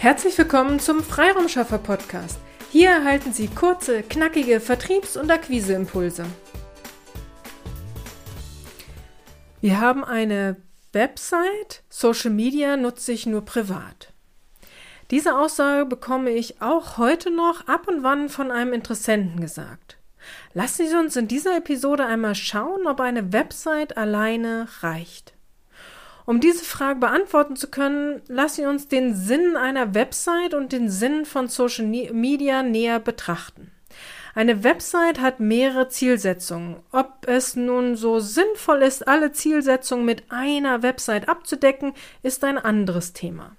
Herzlich willkommen zum Freiraumschaffer Podcast. Hier erhalten Sie kurze, knackige Vertriebs- und Akquiseimpulse. Wir haben eine Website, Social Media nutze ich nur privat. Diese Aussage bekomme ich auch heute noch ab und wann von einem Interessenten gesagt. Lassen Sie uns in dieser Episode einmal schauen, ob eine Website alleine reicht. Um diese Frage beantworten zu können, lassen Sie uns den Sinn einer Website und den Sinn von Social Media näher betrachten. Eine Website hat mehrere Zielsetzungen. Ob es nun so sinnvoll ist, alle Zielsetzungen mit einer Website abzudecken, ist ein anderes Thema.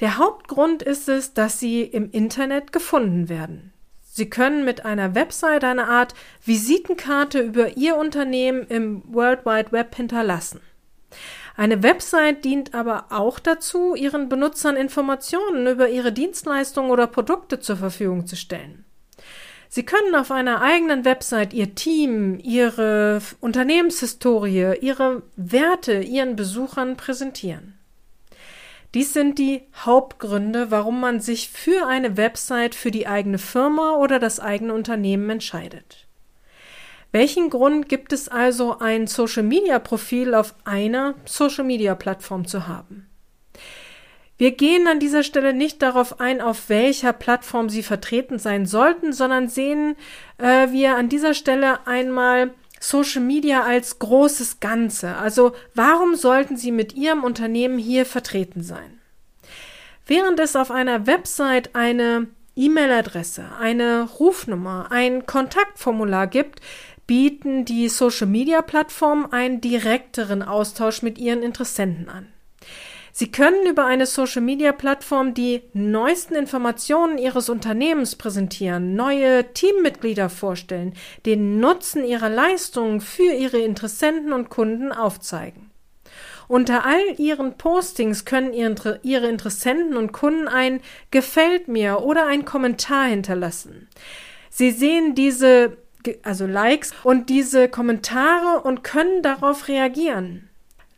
Der Hauptgrund ist es, dass sie im Internet gefunden werden. Sie können mit einer Website eine Art Visitenkarte über Ihr Unternehmen im World Wide Web hinterlassen. Eine Website dient aber auch dazu, ihren Benutzern Informationen über ihre Dienstleistungen oder Produkte zur Verfügung zu stellen. Sie können auf einer eigenen Website Ihr Team, Ihre Unternehmenshistorie, Ihre Werte Ihren Besuchern präsentieren. Dies sind die Hauptgründe, warum man sich für eine Website für die eigene Firma oder das eigene Unternehmen entscheidet. Welchen Grund gibt es also, ein Social-Media-Profil auf einer Social-Media-Plattform zu haben? Wir gehen an dieser Stelle nicht darauf ein, auf welcher Plattform Sie vertreten sein sollten, sondern sehen äh, wir an dieser Stelle einmal Social Media als großes Ganze. Also warum sollten Sie mit Ihrem Unternehmen hier vertreten sein? Während es auf einer Website eine E-Mail-Adresse, eine Rufnummer, ein Kontaktformular gibt, bieten die Social-Media-Plattformen einen direkteren Austausch mit ihren Interessenten an. Sie können über eine Social-Media-Plattform die neuesten Informationen Ihres Unternehmens präsentieren, neue Teammitglieder vorstellen, den Nutzen Ihrer Leistungen für Ihre Interessenten und Kunden aufzeigen. Unter all Ihren Postings können Ihre Interessenten und Kunden ein Gefällt mir oder ein Kommentar hinterlassen. Sie sehen diese also Likes und diese Kommentare und können darauf reagieren.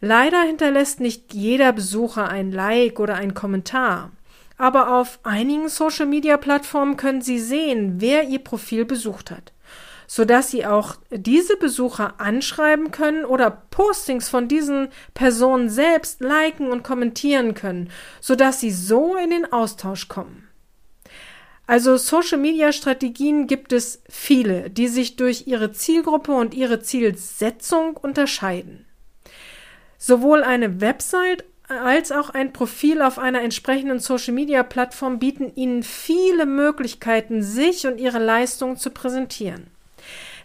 Leider hinterlässt nicht jeder Besucher ein Like oder ein Kommentar. Aber auf einigen Social Media Plattformen können Sie sehen, wer Ihr Profil besucht hat, sodass Sie auch diese Besucher anschreiben können oder Postings von diesen Personen selbst liken und kommentieren können, sodass Sie so in den Austausch kommen. Also Social-Media-Strategien gibt es viele, die sich durch ihre Zielgruppe und ihre Zielsetzung unterscheiden. Sowohl eine Website als auch ein Profil auf einer entsprechenden Social-Media-Plattform bieten Ihnen viele Möglichkeiten, sich und Ihre Leistungen zu präsentieren.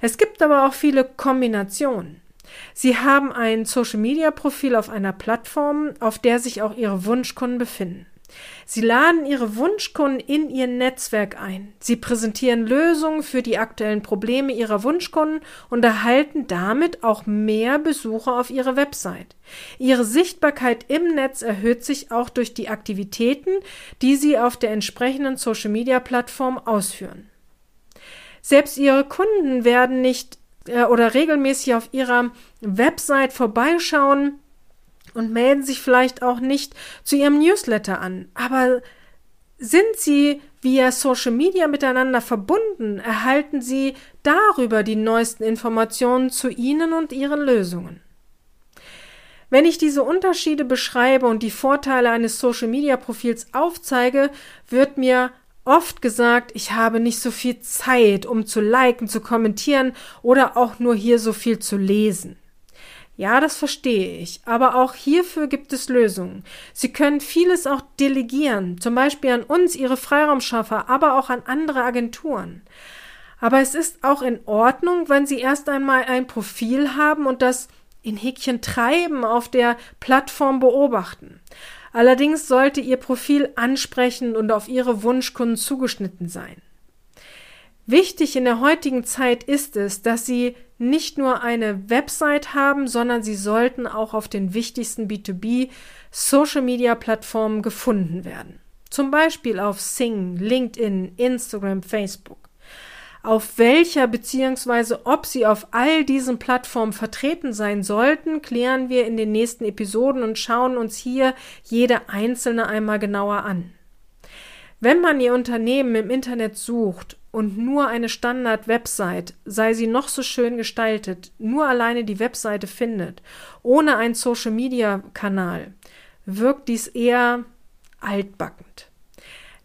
Es gibt aber auch viele Kombinationen. Sie haben ein Social-Media-Profil auf einer Plattform, auf der sich auch Ihre Wunschkunden befinden. Sie laden ihre Wunschkunden in ihr Netzwerk ein. Sie präsentieren Lösungen für die aktuellen Probleme ihrer Wunschkunden und erhalten damit auch mehr Besucher auf ihre Website. Ihre Sichtbarkeit im Netz erhöht sich auch durch die Aktivitäten, die sie auf der entsprechenden Social-Media-Plattform ausführen. Selbst ihre Kunden werden nicht äh, oder regelmäßig auf ihrer Website vorbeischauen, und melden sich vielleicht auch nicht zu ihrem Newsletter an. Aber sind sie via Social Media miteinander verbunden, erhalten sie darüber die neuesten Informationen zu ihnen und ihren Lösungen. Wenn ich diese Unterschiede beschreibe und die Vorteile eines Social Media Profils aufzeige, wird mir oft gesagt, ich habe nicht so viel Zeit, um zu liken, zu kommentieren oder auch nur hier so viel zu lesen. Ja, das verstehe ich, aber auch hierfür gibt es Lösungen. Sie können vieles auch delegieren, zum Beispiel an uns, Ihre Freiraumschaffer, aber auch an andere Agenturen. Aber es ist auch in Ordnung, wenn Sie erst einmal ein Profil haben und das in Häkchen treiben auf der Plattform beobachten. Allerdings sollte Ihr Profil ansprechend und auf Ihre Wunschkunden zugeschnitten sein. Wichtig in der heutigen Zeit ist es, dass Sie nicht nur eine Website haben, sondern Sie sollten auch auf den wichtigsten B2B Social Media Plattformen gefunden werden. Zum Beispiel auf Sing, LinkedIn, Instagram, Facebook. Auf welcher bzw. ob Sie auf all diesen Plattformen vertreten sein sollten, klären wir in den nächsten Episoden und schauen uns hier jede einzelne einmal genauer an. Wenn man Ihr Unternehmen im Internet sucht und nur eine Standard-Website, sei sie noch so schön gestaltet, nur alleine die Webseite findet, ohne einen Social-Media-Kanal, wirkt dies eher altbackend.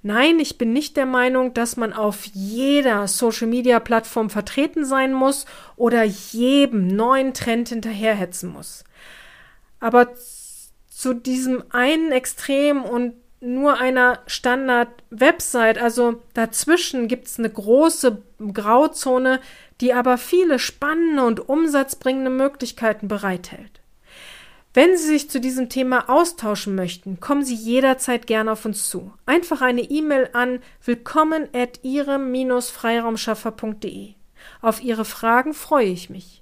Nein, ich bin nicht der Meinung, dass man auf jeder Social-Media-Plattform vertreten sein muss oder jedem neuen Trend hinterherhetzen muss. Aber zu diesem einen Extrem und nur einer Standard-Website, also dazwischen gibt es eine große Grauzone, die aber viele spannende und umsatzbringende Möglichkeiten bereithält. Wenn Sie sich zu diesem Thema austauschen möchten, kommen Sie jederzeit gerne auf uns zu. Einfach eine E-Mail an willkommen at ihrem-freiraumschaffer.de. Auf Ihre Fragen freue ich mich.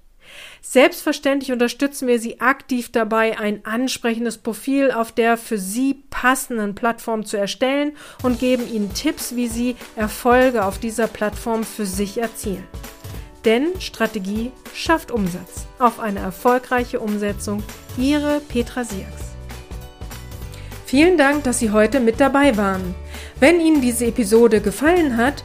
Selbstverständlich unterstützen wir Sie aktiv dabei, ein ansprechendes Profil auf der für Sie passenden Plattform zu erstellen und geben Ihnen Tipps, wie Sie Erfolge auf dieser Plattform für sich erzielen. Denn Strategie schafft Umsatz. Auf eine erfolgreiche Umsetzung. Ihre Petra Sierks. Vielen Dank, dass Sie heute mit dabei waren. Wenn Ihnen diese Episode gefallen hat,